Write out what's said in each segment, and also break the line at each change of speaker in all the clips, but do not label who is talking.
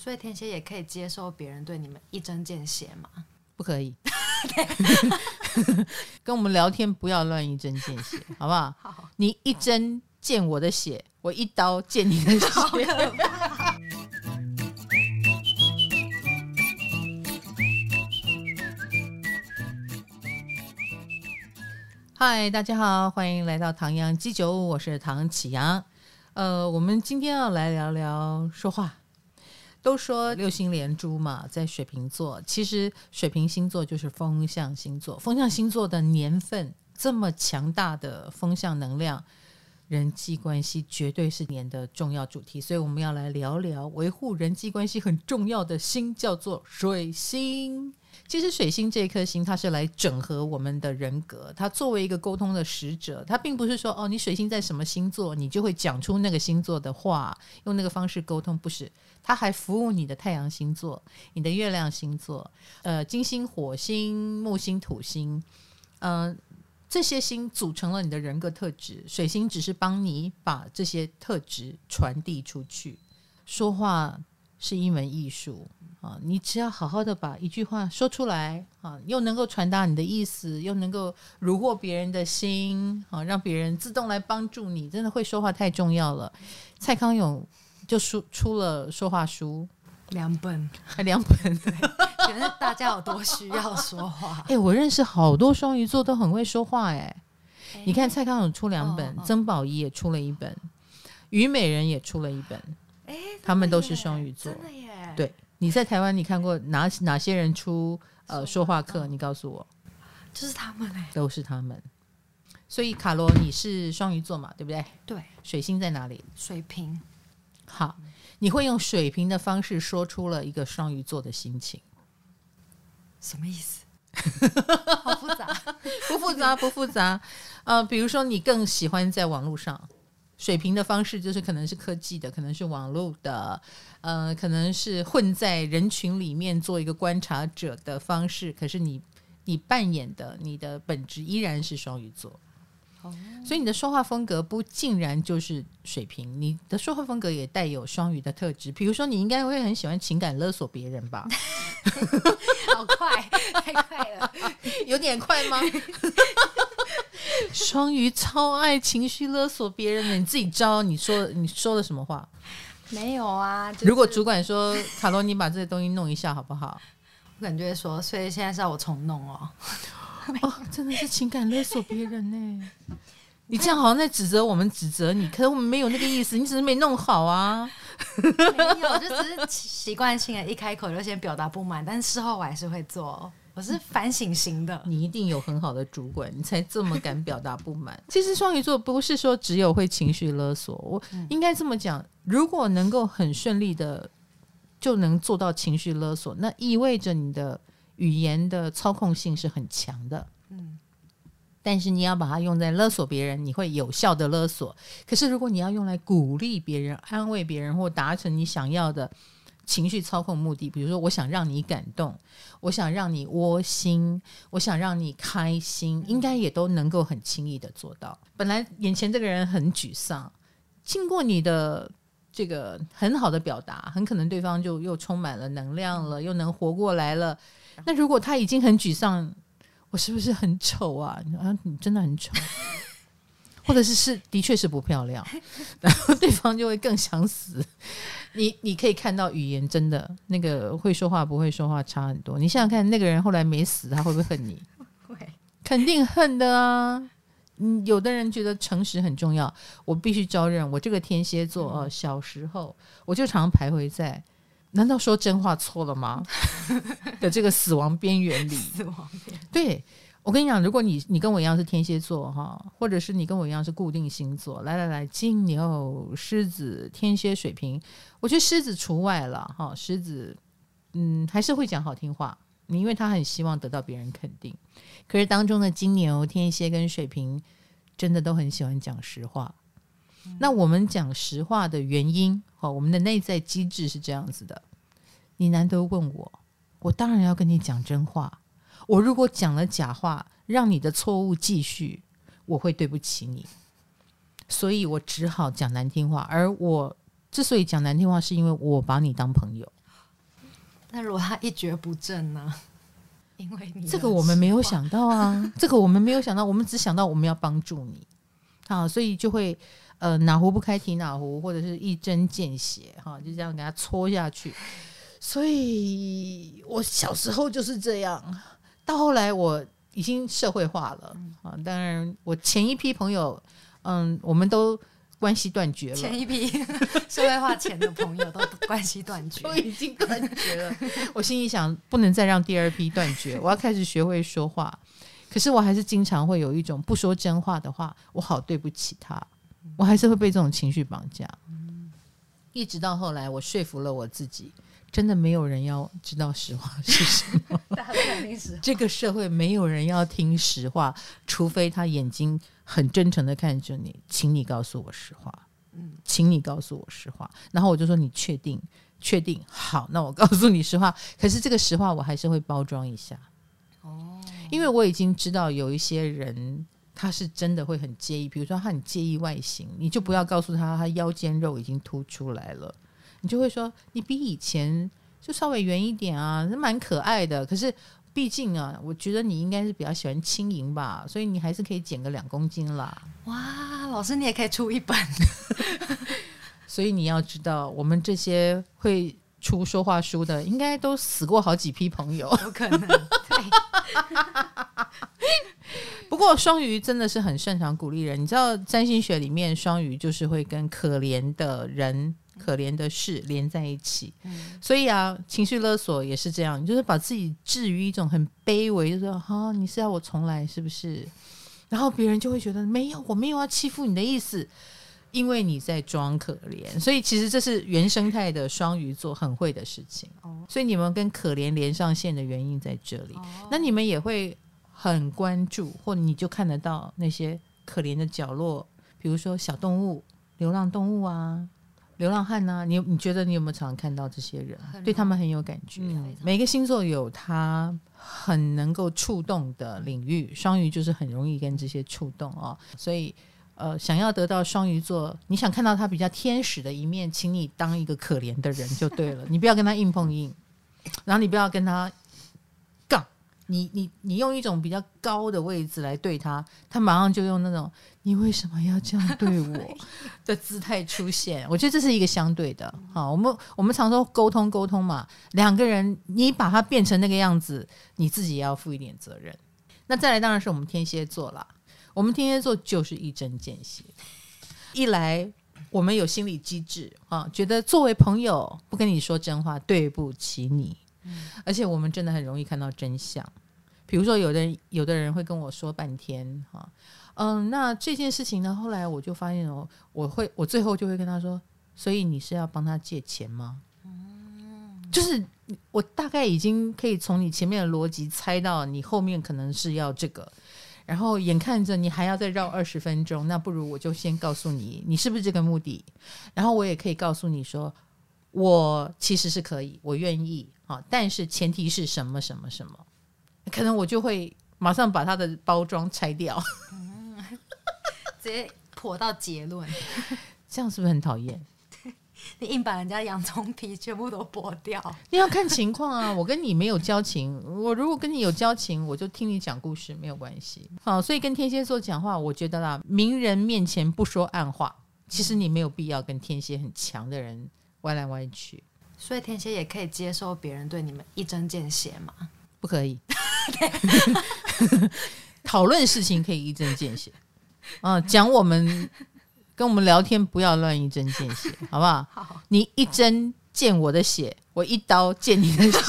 所以天蝎也可以接受别人对你们一针见血吗？
不可以，跟我们聊天不要乱一针见血，好不好？
好，
你一针见我的血，我一刀见你的血。嗨，大家好，欢迎来到唐阳鸡酒屋，我是唐启阳。呃，我们今天要来聊聊说话。都说六星连珠嘛，在水瓶座，其实水瓶星座就是风象星座。风象星座的年份这么强大的风象能量，人际关系绝对是年的重要主题。所以我们要来聊聊维护人际关系很重要的星，叫做水星。其实水星这颗星，它是来整合我们的人格。它作为一个沟通的使者，它并不是说哦，你水星在什么星座，你就会讲出那个星座的话，用那个方式沟通，不是。它还服务你的太阳星座、你的月亮星座、呃，金星、火星、木星、土星，嗯、呃，这些星组成了你的人格特质。水星只是帮你把这些特质传递出去。说话是一门艺术啊，你只要好好的把一句话说出来啊，又能够传达你的意思，又能够虏获别人的心啊，让别人自动来帮助你。真的会说话太重要了。蔡康永。就出出了说话书
两本，
还两本，
觉得大家有多需要说话。
哎、欸，我认识好多双鱼座都很会说话、欸。哎，你看蔡康永出两本，曾宝仪也出了一本，虞美人也出了一本。哎，他们都是双鱼座。
真的耶！
对，你在台湾你看过哪哪些人出呃说话课？你告诉我，
就是他们哎，
都是他们。所以卡罗，你是双鱼座嘛？对不对？
对。水
星在哪里？
水瓶。
好，你会用水瓶的方式说出了一个双鱼座的心情，
什么意思？好复杂，
不复杂，不复杂。呃，比如说你更喜欢在网络上，水平的方式就是可能是科技的，可能是网络的，呃，可能是混在人群里面做一个观察者的方式。可是你你扮演的你的本质依然是双鱼座。所以你的说话风格不竟然就是水平，你的说话风格也带有双鱼的特质。比如说，你应该会很喜欢情感勒索别人吧？
好快，太快了，
有点快吗？双鱼超爱情绪勒索别人的，你自己招。你说你说了什么话？
没有啊。就是、
如果主管说卡罗，你把这些东西弄一下好不好？
我感觉说，所以现在是要我重弄哦。
哦，真的是情感勒索别人呢！你这样好像在指责我们，指责你，可是我们没有那个意思，你只是没弄好啊。
没有，就只是习惯性的，一开口就先表达不满，但是事后我还是会做。我是反省型的，
你一定有很好的主管，你才这么敢表达不满。其实双鱼座不是说只有会情绪勒索，我应该这么讲：如果能够很顺利的就能做到情绪勒索，那意味着你的。语言的操控性是很强的，嗯，但是你要把它用在勒索别人，你会有效的勒索。可是如果你要用来鼓励别人、安慰别人或达成你想要的情绪操控目的，比如说我想让你感动，我想让你窝心，我想让你开心，应该也都能够很轻易的做到。本来眼前这个人很沮丧，经过你的这个很好的表达，很可能对方就又充满了能量了，又能活过来了。那如果他已经很沮丧，我是不是很丑啊？啊，你真的很丑，或者是是的确是不漂亮，然后对方就会更想死。你你可以看到语言真的那个会说话不会说话差很多。你想想看，那个人后来没死，他会不会恨你？会，肯定恨的啊。嗯，有的人觉得诚实很重要，我必须招认，我这个天蝎座哦，小时候我就常徘徊在。难道说真话错了吗？的这个死亡边缘里，死亡边缘。对，我跟你讲，如果你你跟我一样是天蝎座哈，或者是你跟我一样是固定星座，来来来，金牛、狮子、天蝎、水瓶，我觉得狮子除外了哈。狮子，嗯，还是会讲好听话，你因为他很希望得到别人肯定。可是当中的金牛、天蝎跟水瓶，真的都很喜欢讲实话。那我们讲实话的原因，好，我们的内在机制是这样子的。你难得问我，我当然要跟你讲真话。我如果讲了假话，让你的错误继续，我会对不起你。所以我只好讲难听话。而我之所以讲难听话，是因为我把你当朋友。
那如果他一蹶不振呢？因为你
这个我们没有想到啊，这个我们没有想到，我们只想到我们要帮助你啊，所以就会呃哪壶不开提哪壶，或者是一针见血哈、啊，就这样给他戳下去。所以我小时候就是这样，到后来我已经社会化了啊，当然我前一批朋友，嗯，我们都。关系断绝了。
前一批 社会化前的朋友都关系断绝，
都已经断绝了。我心里想，不能再让第二批断绝。我要开始学会说话，可是我还是经常会有一种不说真话的话，我好对不起他，我还是会被这种情绪绑架。一直到后来，我说服了我自己，真的没有人要知道实话是什么。这个社会没有人要听实话，除非他眼睛。很真诚的看着你，请你告诉我实话。嗯，请你告诉我实话。然后我就说：“你确定？确定？好，那我告诉你实话。可是这个实话我还是会包装一下。哦，因为我已经知道有一些人他是真的会很介意，比如说他很介意外形，你就不要告诉他他腰间肉已经凸出来了，你就会说你比以前就稍微圆一点啊，是蛮可爱的。可是。毕竟啊，我觉得你应该是比较喜欢轻盈吧，所以你还是可以减个两公斤啦。
哇，老师你也可以出一本。
所以你要知道，我们这些会出说话书的，应该都死过好几批朋友。
有可能。对。
不过双鱼真的是很擅长鼓励人，你知道占星学里面双鱼就是会跟可怜的人。可怜的事连在一起，嗯、所以啊，情绪勒索也是这样，就是把自己置于一种很卑微，就是说，哈、哦，你是要我重来是不是？然后别人就会觉得没有，我没有要欺负你的意思，因为你在装可怜。所以其实这是原生态的双鱼座很会的事情。哦、所以你们跟可怜连上线的原因在这里。哦、那你们也会很关注，或你就看得到那些可怜的角落，比如说小动物、流浪动物啊。流浪汉呢、啊？你你觉得你有没有常常看到这些人？对他们很有感觉。嗯、每个星座有他很能够触动的领域，双鱼就是很容易跟这些触动哦。所以，呃，想要得到双鱼座，你想看到他比较天使的一面，请你当一个可怜的人就对了。你不要跟他硬碰硬，然后你不要跟他。你你你用一种比较高的位置来对他，他马上就用那种“你为什么要这样对我 ”的姿态出现。我觉得这是一个相对的。好，我们我们常说沟通沟通嘛，两个人你把他变成那个样子，你自己也要负一点责任。那再来当然是我们天蝎座啦，我们天蝎座就是一针见血。一来我们有心理机制啊，觉得作为朋友不跟你说真话，对不起你。而且我们真的很容易看到真相，比如说有的人有的人会跟我说半天哈，嗯，那这件事情呢，后来我就发现哦，我会我最后就会跟他说，所以你是要帮他借钱吗？就是我大概已经可以从你前面的逻辑猜到你后面可能是要这个，然后眼看着你还要再绕二十分钟，那不如我就先告诉你，你是不是这个目的？然后我也可以告诉你说，我其实是可以，我愿意。啊！但是前提是什么什么什么，可能我就会马上把它的包装拆掉，嗯、
直接破到结论，
这样是不是很讨厌？
你硬把人家洋葱皮全部都剥掉，
你要看情况啊！我跟你没有交情，我如果跟你有交情，我就听你讲故事没有关系。好，所以跟天蝎座讲话，我觉得啦，明人面前不说暗话，其实你没有必要跟天蝎很强的人歪来歪去。
所以天蝎也可以接受别人对你们一针见血吗？
不可以。讨论事情可以一针见血，啊，讲我们跟我们聊天不要乱一针见血，好不好？好。你一针见我的血，我一刀见你的血。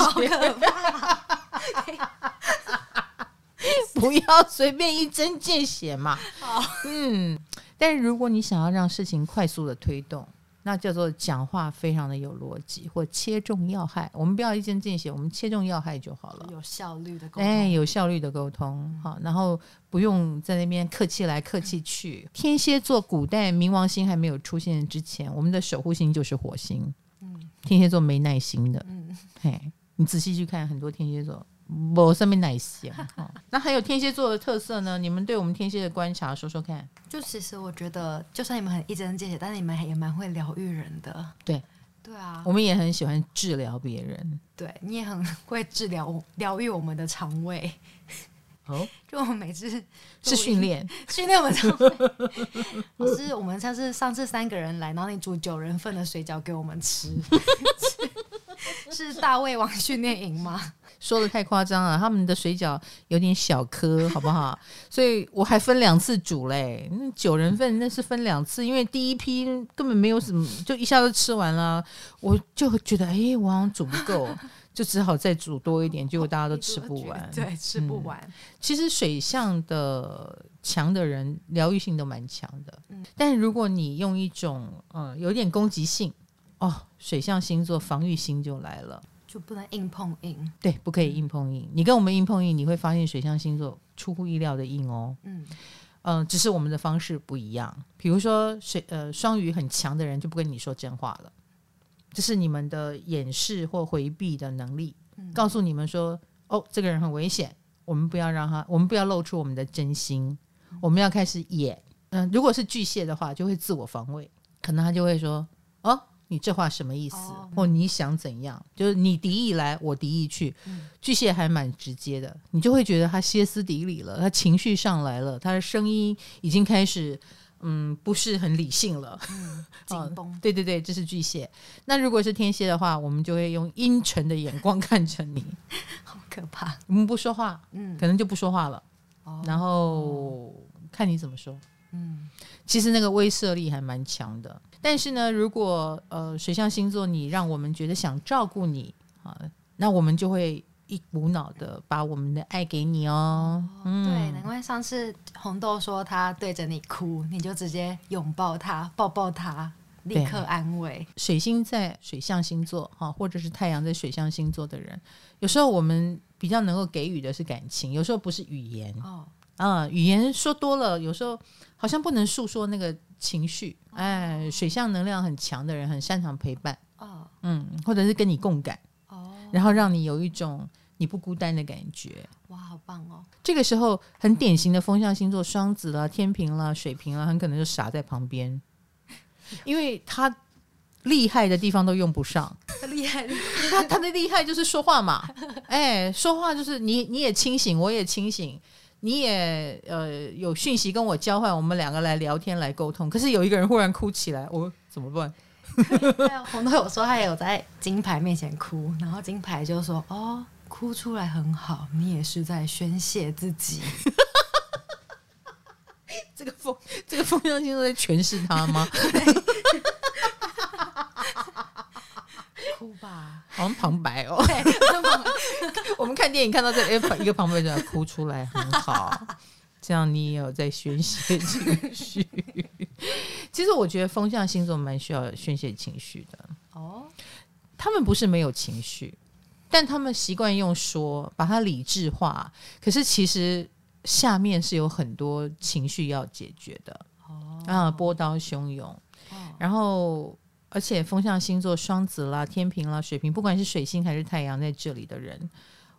不要随便一针见血嘛。好。嗯，但是如果你想要让事情快速的推动。那叫做讲话非常的有逻辑，或切中要害。我们不要一针见血，我们切中要害就好了。
有效率的沟通，
哎，有效率的沟通，好，然后不用在那边客气来客气去。嗯、天蝎座古代冥王星还没有出现之前，我们的守护星就是火星。嗯，天蝎座没耐心的。嗯，嘿，你仔细去看很多天蝎座。我上面哪些？那还有天蝎座的特色呢？你们对我们天蝎的观察说说看。
就其实我觉得，就算你们很一针见血，但是你们也蛮会疗愈人的。
对，
对啊，
我们也很喜欢治疗别人。
对，你也很会治疗疗愈我们的肠胃。
哦，
就我们每次是
训练
训练我们肠胃。老师，我们上次上次三个人来，然后你煮九人份的水饺给我们吃，是，是大胃王训练营吗？
说的太夸张了，他们的水饺有点小颗，好不好？所以我还分两次煮嘞。那九人份那是分两次，因为第一批根本没有什么，就一下子吃完了。我就觉得，哎、欸，我好像煮不够，就只好再煮多一点，结果大家都吃不完。
对，吃不完。
嗯、其实水象的强的人，疗愈性都蛮强的。嗯，但如果你用一种嗯有点攻击性哦，水象星座防御心就来了。
就不能硬碰硬，
对，不可以硬碰硬。你跟我们硬碰硬，你会发现水象星座出乎意料的硬哦。嗯嗯、呃，只是我们的方式不一样。比如说水呃双鱼很强的人就不跟你说真话了，这是你们的掩饰或回避的能力，嗯、告诉你们说哦，这个人很危险，我们不要让他，我们不要露出我们的真心，嗯、我们要开始演。嗯、呃，如果是巨蟹的话，就会自我防卫，可能他就会说哦。你这话什么意思？哦、或你想怎样？就是你敌意来，我敌意去。嗯、巨蟹还蛮直接的，你就会觉得他歇斯底里了，他情绪上来了，他的声音已经开始，嗯，不是很理性了，
嗯、紧绷、
哦。对对对，这是巨蟹。那如果是天蝎的话，我们就会用阴沉的眼光 看着你，
好可怕。
我们不说话，嗯，可能就不说话了，哦、然后看你怎么说。嗯，其实那个威慑力还蛮强的。但是呢，如果呃水象星座你让我们觉得想照顾你啊，那我们就会一股脑的把我们的爱给你哦。哦
嗯、对，难怪上次红豆说他对着你哭，你就直接拥抱他，抱抱他，立刻安慰。
水星在水象星座哈，或者是太阳在水象星座的人，有时候我们比较能够给予的是感情，有时候不是语言哦。啊，语言说多了，有时候好像不能诉说那个。情绪，哎，水象能量很强的人很擅长陪伴，哦，嗯，或者是跟你共感，哦，然后让你有一种你不孤单的感觉，
哇，好棒哦！
这个时候很典型的风象星座，双子啦、天平啦、水瓶啦，很可能就傻在旁边，因为他厉害的地方都用不上，
他厉害，
他他的厉害就是说话嘛，哎，说话就是你你也清醒，我也清醒。你也呃有讯息跟我交换，我们两个来聊天来沟通。可是有一个人忽然哭起来，我、哦、怎么办？
红豆有说他也有在金牌面前哭，然后金牌就说：“哦，哭出来很好，你也是在宣泄自己。”
这个风这个风向星座在诠释他吗？
哭吧，
好像旁白哦。我们看电影看到这里，一个旁白就要哭出来，很好。这样你也有在宣泄情绪。其实我觉得风象星座蛮需要宣泄情绪的。哦，他们不是没有情绪，但他们习惯用说把它理智化。可是其实下面是有很多情绪要解决的。哦，啊，波涛汹涌。哦，然后。而且风象星座双子啦、天平啦、水瓶，不管是水星还是太阳在这里的人，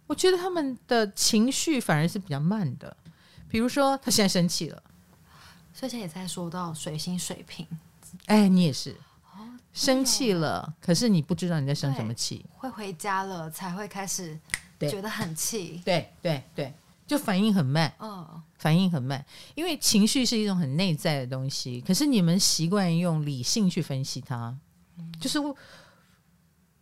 我觉得他们的情绪反而是比较慢的。比如说，他现在生气了，
所以现在也在说到水星、水瓶。
哎，你也是，哦，生气了，可是你不知道你在生什么气。
会回家了才会开始觉得很气。
对对对。就反应很慢，哦，反应很慢，因为情绪是一种很内在的东西。可是你们习惯用理性去分析它，嗯、就是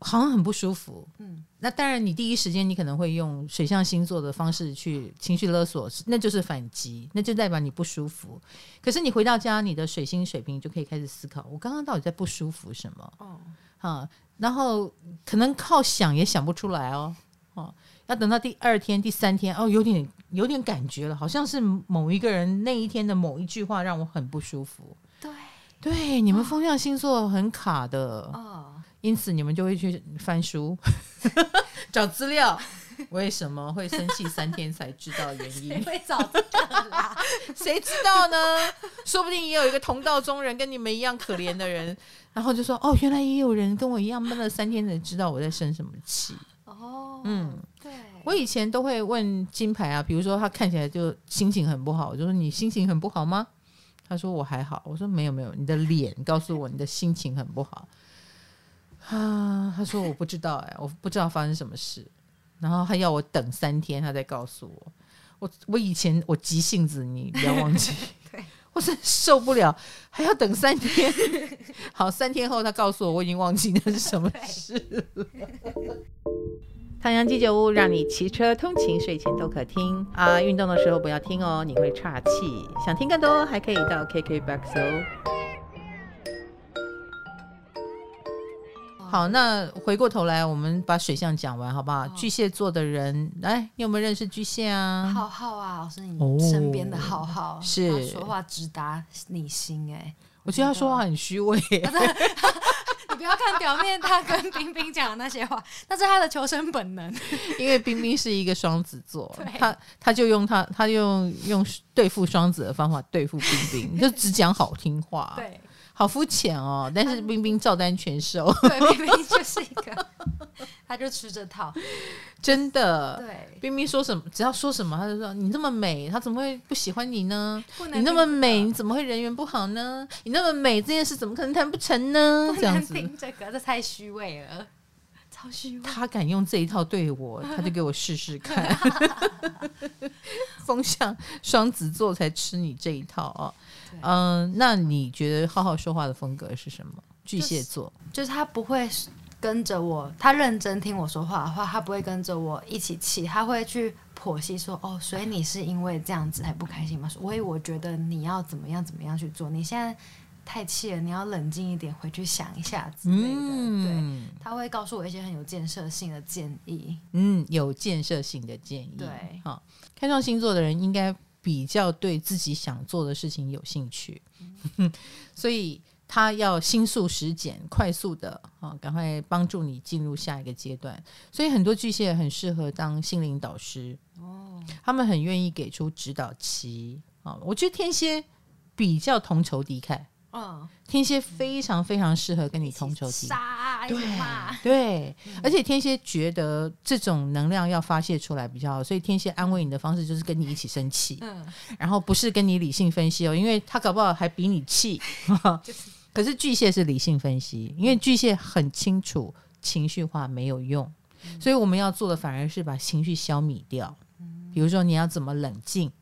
好像很不舒服。嗯，那当然，你第一时间你可能会用水象星座的方式去情绪勒索，那就是反击，那就代表你不舒服。可是你回到家，你的水星水平就可以开始思考：我刚刚到底在不舒服什么？哦，哈，然后可能靠想也想不出来哦，哦。要等到第二天、第三天，哦，有点有点感觉了，好像是某一个人那一天的某一句话让我很不舒服。
对，
对，你们风象星座很卡的，哦，因此你们就会去翻书，找资料，为什么会生气三天才知道原因？
会找这个啦，
谁知道呢？说不定也有一个同道中人，跟你们一样可怜的人，然后就说：“哦，原来也有人跟我一样闷了三天才知道我在生什么气。”哦，嗯。我以前都会问金牌啊，比如说他看起来就心情很不好，我就说你心情很不好吗？他说我还好。我说没有没有，你的脸告诉我你的心情很不好。啊，他说我不知道哎、欸，我不知道发生什么事，然后他要我等三天，他再告诉我。我我以前我急性子，你不要忘
记。
我真受不了，还要等三天。好，三天后他告诉我，我已经忘记那是什么事了。唐阳鸡酒屋让你骑车通勤、睡前都可听啊，运动的时候不要听哦，你会岔气。想听更多，还可以到 KKBOX 哦。好，那回过头来，我们把水象讲完，好不好？哦、巨蟹座的人，来，你有没有认识巨蟹啊？
浩浩啊，老师，你身边的浩浩、哦、
是
说话直达你心，哎，
我觉得他说话很虚伪。
你不要看表面，他跟冰冰讲的那些话，那是他的求生本能。
因为冰冰是一个双子座，他他就用他他用用对付双子的方法对付冰冰，就只讲好听话。
对。
好肤浅哦，但是冰冰照单全收。
对，冰冰就是一个，他就吃这套，
真的。
对，
冰冰说什么，只要说什么，他就说你那么美，他怎么会不喜欢你呢？你那么美，你怎么会人缘不好呢？你那么美，这件事怎么可能谈不成呢？这样子，
这个这太虚伪了，超虚伪。
他敢用这一套对我，他就给我试试看。风向双子座才吃你这一套啊！嗯，那你觉得浩浩说话的风格是什么？巨蟹座
就是、就是、他不会跟着我，他认真听我说话的话，他不会跟着我一起气，他会去剖析说，哦，所以你是因为这样子才不开心吗？所以我觉得你要怎么样怎么样去做，你现在太气了，你要冷静一点，回去想一下之类的。嗯、对，他会告诉我一些很有建设性的建议。
嗯，有建设性的建议。
对，
好，开创星座的人应该。比较对自己想做的事情有兴趣，嗯、所以他要心速时减，快速的啊，赶快帮助你进入下一个阶段。所以很多巨蟹很适合当心灵导师。哦，他们很愿意给出指导期啊。我觉得天蝎比较同仇敌忾。嗯，天蝎非常非常适合跟你同仇敌忾，对对，而且天蝎觉得这种能量要发泄出来比较好，所以天蝎安慰你的方式就是跟你一起生气，嗯，然后不是跟你理性分析哦，因为他搞不好还比你气，可是巨蟹是理性分析，因为巨蟹很清楚情绪化没有用，所以我们要做的反而是把情绪消弭掉，比如说你要怎么冷静，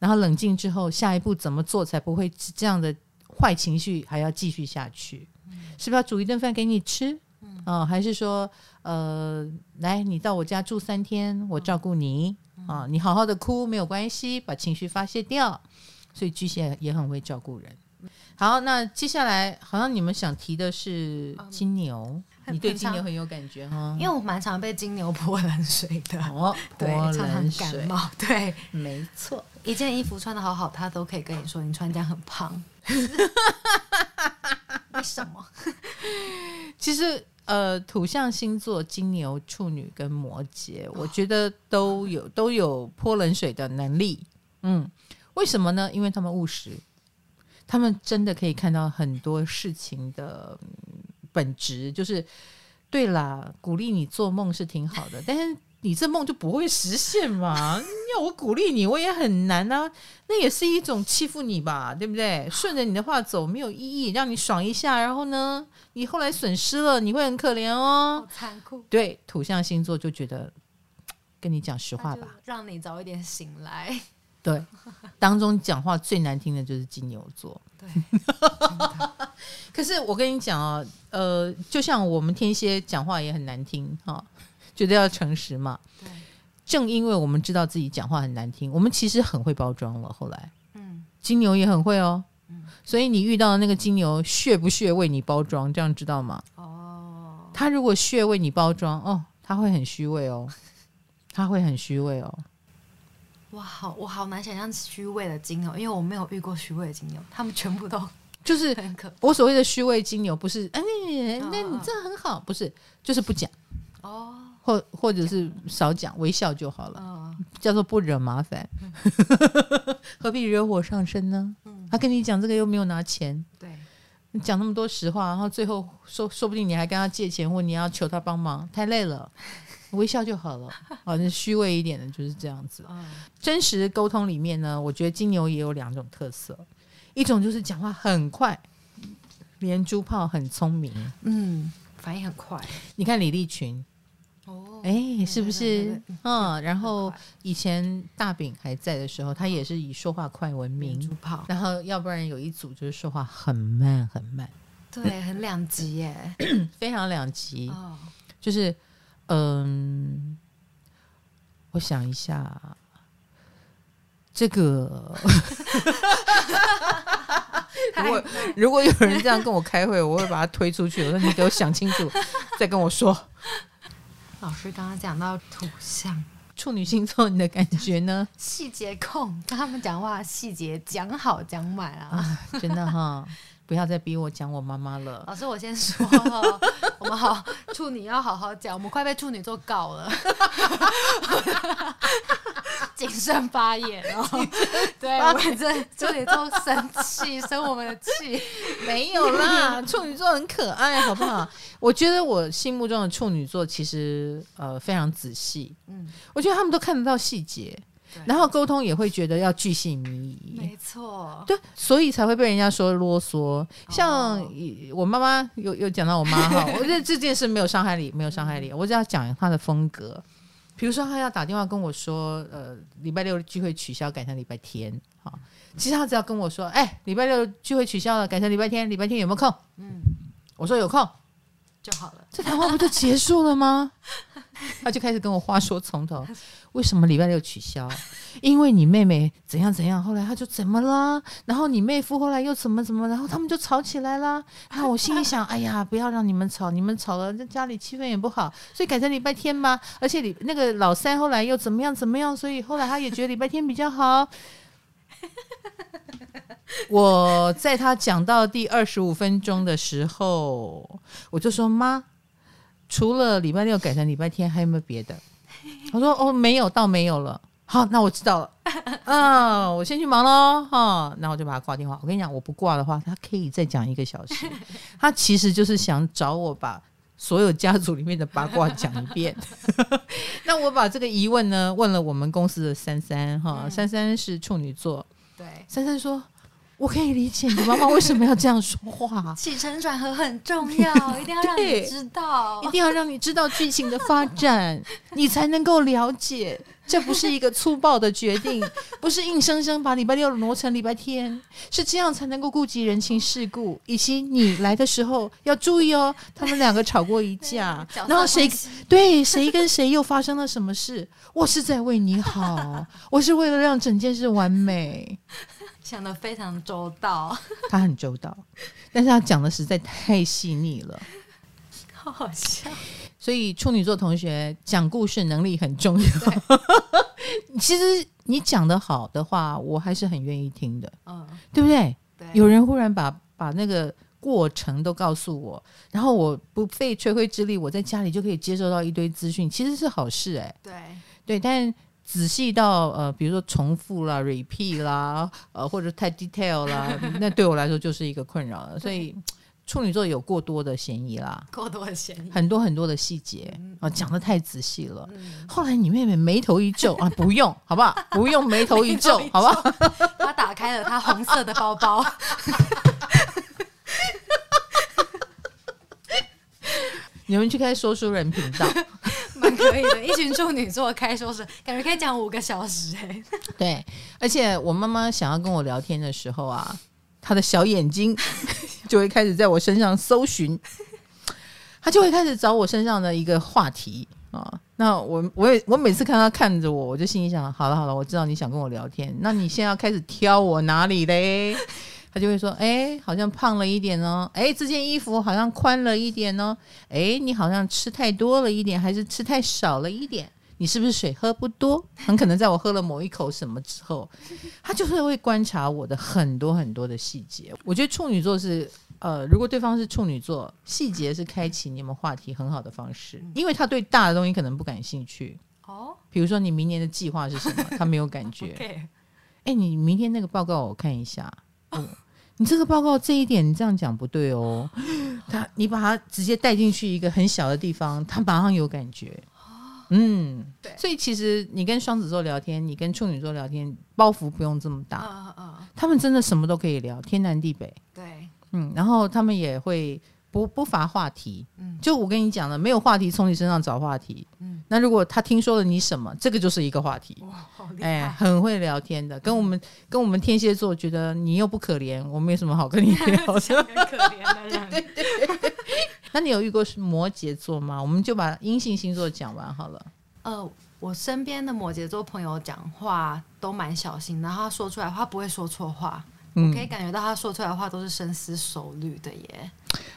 然后冷静之后下一步怎么做才不会这样的。坏情绪还要继续下去，嗯、是不是要煮一顿饭给你吃？嗯、哦，还是说，呃，来，你到我家住三天，我照顾你啊、你好好的哭没有关系，把情绪发泄掉。所以巨蟹也很会照顾人。好，那接下来好像你们想提的是金牛，嗯、你对金牛很有感觉哈？
因为我蛮常被金牛泼冷水的，
哦，
对，常常感冒，对，
没错，
一件衣服穿的好好，他都可以跟你说你穿这样很胖。为什么？
其实，呃，土象星座金牛、处女跟摩羯，我觉得都有都有泼冷水的能力。嗯，为什么呢？因为他们务实，他们真的可以看到很多事情的本质。就是，对啦，鼓励你做梦是挺好的，但是。你这梦就不会实现嘛？要我鼓励你，我也很难啊。那也是一种欺负你吧，对不对？顺着你的话走没有意义，让你爽一下，然后呢，你后来损失了，你会很可怜哦。
残酷。
对，土象星座就觉得，跟你讲实话吧，
让你早一点醒来。
对，当中讲话最难听的就是金牛座。
对。
可是我跟你讲啊，呃，就像我们天蝎讲话也很难听哈。觉得要诚实嘛？对，正因为我们知道自己讲话很难听，我们其实很会包装了。后来，嗯，金牛也很会哦，嗯，所以你遇到的那个金牛，血不血为你包装？这样知道吗？哦，他如果血为你包装，哦，他会很虚伪哦，他会很虚伪哦。
哇，好，我好难想象虚伪的金牛，因为我没有遇过虚伪的金牛，他们全部都
就是我所谓的虚伪金牛，不是哎，那你这很好，不是，就是不讲哦。或或者是少讲，微笑就好了，哦、叫做不惹麻烦，嗯、何必惹火上身呢？嗯、他跟你讲这个又没有拿钱，
对，
你讲那么多实话，然后最后说说不定你还跟他借钱，或你要求他帮忙，太累了，微笑就好了。好，那虚伪一点的就是这样子。哦、真实沟通里面呢，我觉得金牛也有两种特色，一种就是讲话很快，连珠炮很聪明，嗯。
反应很快。
你看李立群，
哦，
哎，是不是？嗯，然
后
以前大饼还在的时候，他也是以说话快
闻
名然后要不然有一组就是说话很慢很慢，
对，很两极耶。
非常两极。
哦，
就是嗯，我想一下，这个 如果如果有人这样跟我开会，我会把他推出去。我说你给我想清楚，再跟我说。
老师刚刚讲到土象
处女星座，你的感觉呢？
细节控，跟他们讲话细节讲好讲满啊。
啊，真的哈，不要再逼我讲我妈妈了。
老师，我先说，我们好处女要好好讲，我们快被处女座搞了。谨慎发言哦，对我们这处女座生气，生我们的气。
没有啦，处女座很可爱，好不好？我觉得我心目中的处女座其实呃非常仔细，嗯，我觉得他们都看得到细节，然后沟通也会觉得要巨细靡遗，
没错，
对，所以才会被人家说啰嗦。像我妈妈有有讲到我妈哈，我觉得这件事没有伤害你，没有伤害你，我只要讲她的风格。比如说，他要打电话跟我说，呃，礼拜六的聚会取消，改成礼拜天。好，其实他只要跟我说，哎，礼拜六聚会取消了，改成礼拜天，礼拜天有没有空？嗯，我说有空
就好了，
这谈话不就结束了吗？他就开始跟我话说从头，为什么礼拜六取消？因为你妹妹怎样怎样，后来他就怎么了？然后你妹夫后来又怎么怎么？然后他们就吵起来了。然后我心里想，哎呀，不要让你们吵，你们吵了，这家里气氛也不好，所以改成礼拜天吧。而且你那个老三后来又怎么样怎么样？所以后来他也觉得礼拜天比较好。我在他讲到第二十五分钟的时候，我就说妈。除了礼拜六改成礼拜天，还有没有别的？他说哦，没有，倒没有了。好，那我知道了。嗯，我先去忙喽。哈，那我就把他挂电话。我跟你讲，我不挂的话，他可以再讲一个小时。他其实就是想找我把所有家族里面的八卦讲一遍。那我把这个疑问呢，问了我们公司的珊珊。哈，珊珊是处女座。对，珊珊说。我可以理解你妈妈为什么要这样说话。
起承转合很重要，一定要让你知道，
一定要让你知道剧情的发展，你才能够了解。这不是一个粗暴的决定，不是硬生生把礼拜六挪成礼拜天，是这样才能够顾及人情世故。以及你来的时候要注意哦，他们两个吵过一架，然后谁对谁跟谁又发生了什么事？我是在为你好，我是为了让整件事完美。
想的非常周到，
他很周到，但是他讲的实在太细腻了，
好好笑。
所以处女座同学讲故事能力很重要。其实你讲的好的话，我还是很愿意听的，嗯，对不对？对。有人忽然把把那个过程都告诉我，然后我不费吹灰之力，我在家里就可以接收到一堆资讯，其实是好事哎。
对
对，但。仔细到呃，比如说重复啦、repeat 啦，呃，或者太 detail 啦，那对我来说就是一个困扰了。所以 处女座有过多的嫌疑啦，
过多的嫌疑，
很多很多的细节啊，讲得太仔细了。后来你妹妹眉头一皱啊，不用，好不好？不用眉头一皱，好不好？
她打开了她红色的包包，
你们去开说书人频道。
蛮可以的，一群处女座开说是感觉可以讲五个小时哎、欸。
对，而且我妈妈想要跟我聊天的时候啊，她的小眼睛 就会开始在我身上搜寻，她就会开始找我身上的一个话题啊。那我我也我每次看她看着我，我就心里想：好了好了，我知道你想跟我聊天，那你现在要开始挑我哪里嘞？他就会说：“哎，好像胖了一点哦。哎，这件衣服好像宽了一点哦。哎，你好像吃太多了一点，还是吃太少了一点？你是不是水喝不多？很可能在我喝了某一口什么之后，他就是会观察我的很多很多的细节。我觉得处女座是呃，如果对方是处女座，细节是开启你们话题很好的方式，因为他对大的东西可能不感兴趣哦。比如说你明年的计划是什么，他没有感觉。哎，你明天那个报告我看一下。”嗯，你这个报告这一点你这样讲不对哦。他，你把他直接带进去一个很小的地方，他马上有感觉。嗯，对。所以其实你跟双子座聊天，你跟处女座聊天，包袱不用这么大。嗯嗯。他们真的什么都可以聊，天南地北。
对。
嗯，然后他们也会不不乏话题。
嗯，
就我跟你讲了，没有话题从你身上找话题。
嗯，
那如果他听说了你什么，这个就是一个话题。
哇，好厉害！
哎，很会聊天的，跟我们跟我们天蝎座觉得你又不可怜，我没什么好跟你聊的。
很可怜的人。对对对。
那你有遇过是摩羯座吗？我们就把阴性星座讲完好了。
呃，我身边的摩羯座朋友讲话都蛮小心，然后他说出来话不会说错话。我可以感觉到他说出来的话都是深思熟虑的耶，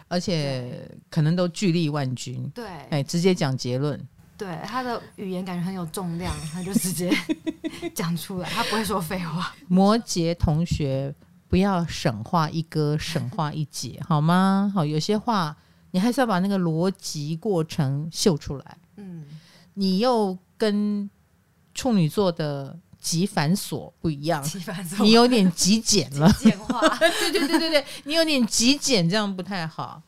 而且可能都巨力万钧。
对，
哎，直接讲结论。
对，他的语言感觉很有重量，他就直接 讲出来，他不会说废话。
摩羯同学，不要省话一哥，省话一姐，好吗？好，有些话你还是要把那个逻辑过程秀出来。
嗯，
你又跟处女座的。极繁琐不一样，你有点极简了，
简化。
对对对对对，你有点极简，这样不太好。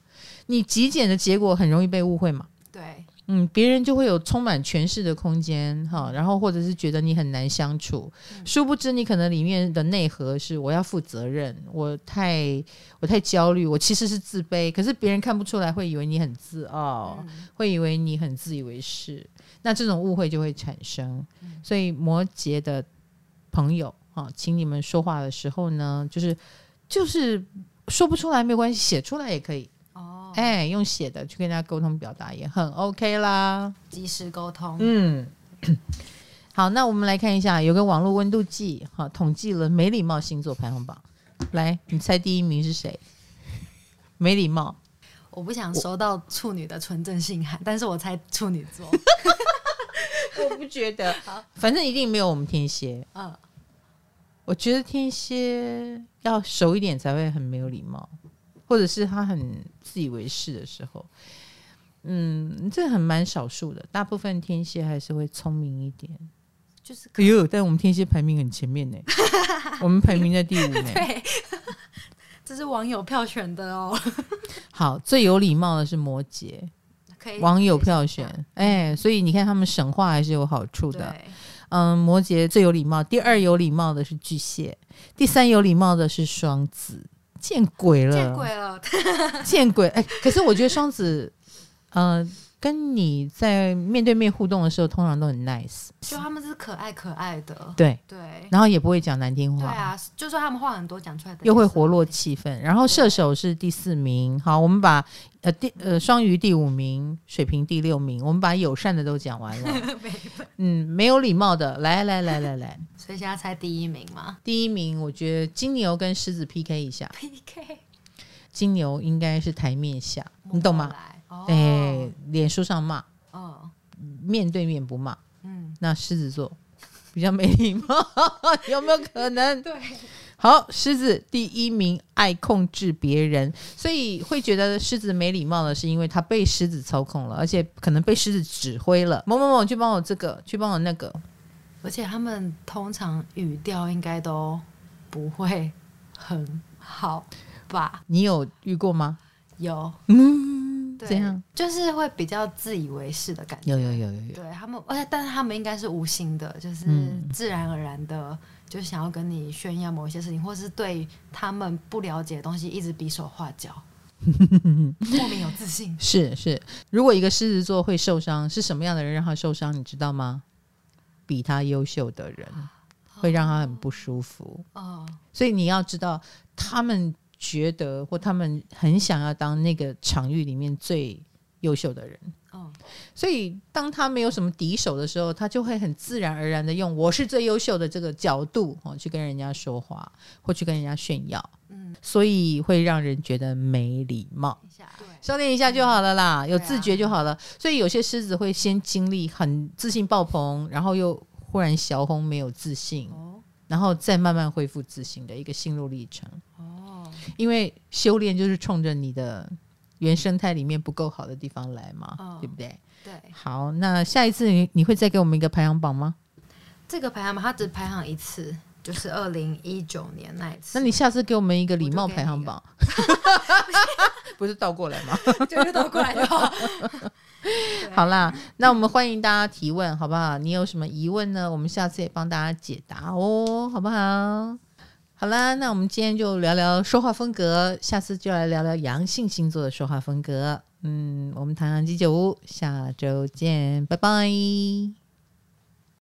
你极简的结果很容易被误会嘛？
对，
嗯，别人就会有充满诠释的空间哈，然后或者是觉得你很难相处，嗯、殊不知你可能里面的内核是我要负责任，我太我太焦虑，我其实是自卑，可是别人看不出来，会以为你很自傲，嗯、会以为你很自以为是。那这种误会就会产生，所以摩羯的朋友啊，请你们说话的时候呢，就是就是说不出来没有关系，写出来也可以哦。哎，用写的去跟大家沟通表达也很 OK 啦，
及时沟通。
嗯，好，那我们来看一下，有个网络温度计，哈，统计了没礼貌星座排行榜。来，你猜第一名是谁？没礼貌。
我不想收到处女的纯正信函，但是我猜处女座。
我不觉得，反正一定没有我们天蝎。嗯，我觉得天蝎要熟一点才会很没有礼貌，或者是他很自以为是的时候。嗯，这很蛮少数的，大部分天蝎还是会聪明一点。
就是，
哎呦，但我们天蝎排名很前面呢，我们排名在第五呢。
对，这是网友票选的哦。
好，最有礼貌的是摩羯。网友票选，哎，所以你看他们省话还是有好处的。嗯，摩羯最有礼貌，第二有礼貌的是巨蟹，第三有礼貌的是双子。见鬼了！
见鬼了！
见鬼！哎，可是我觉得双子，嗯、呃。跟你在面对面互动的时候，通常都很 nice，
就他们是可爱可爱的，
对。
对，
然后也不会讲难听话，
对啊，就说他们话很多，讲出来的
又会活络气氛。然后射手是第四名，好，我们把呃第呃双鱼第五名，水瓶第六名，我们把友善的都讲完了，嗯，没有礼貌的，来来来来来，
所以现在猜第一名吗？
第一名，我觉得金牛跟狮子 PK 一下
，PK，
金牛应该是台面下，你懂吗？哎，脸书上骂，哦，面对面不骂，嗯，那狮子座比较没礼貌，有没有可能？
对，
好，狮子第一名爱控制别人，所以会觉得狮子没礼貌的是因为他被狮子操控了，而且可能被狮子指挥了，某某某去帮我这个，去帮我那个，
而且他们通常语调应该都不会很好吧？
你有遇过吗？
有，
嗯。
对
这样
就是会比较自以为是的感觉。
有有有有有。
对他们，而且但是他们应该是无心的，就是自然而然的，嗯、就想要跟你炫耀某一些事情，或是对他们不了解的东西一直比手画脚，莫名有自信。
是是，如果一个狮子座会受伤，是什么样的人让他受伤？你知道吗？比他优秀的人会让他很不舒服。哦，所以你要知道他们。觉得或他们很想要当那个场域里面最优秀的人，哦，所以当他没有什么敌手的时候，他就会很自然而然的用“我是最优秀的”这个角度哦去跟人家说话，或去跟人家炫耀，嗯，所以会让人觉得没礼貌。对，收敛一下就好了啦，有自觉就好了。所以有些狮子会先经历很自信爆棚，然后又忽然小红没有自信，哦，然后再慢慢恢复自信的一个心路历程。哦因为修炼就是冲着你的原生态里面不够好的地方来嘛，哦、对不对？
对。
好，那下一次你你会再给我们一个排行榜吗？
这个排行榜它只排行一次，就是二零一九年那一次。
那你下次给我们一个礼貌排行榜，不是倒过来吗？
就是倒过来的 好。
啦，那我们欢迎大家提问，好不好？你有什么疑问呢？我们下次也帮大家解答哦，好不好？好啦，那我们今天就聊聊说话风格，下次就来聊聊阳性星座的说话风格。嗯，我们唐阳鸡酒屋，下周见，拜拜。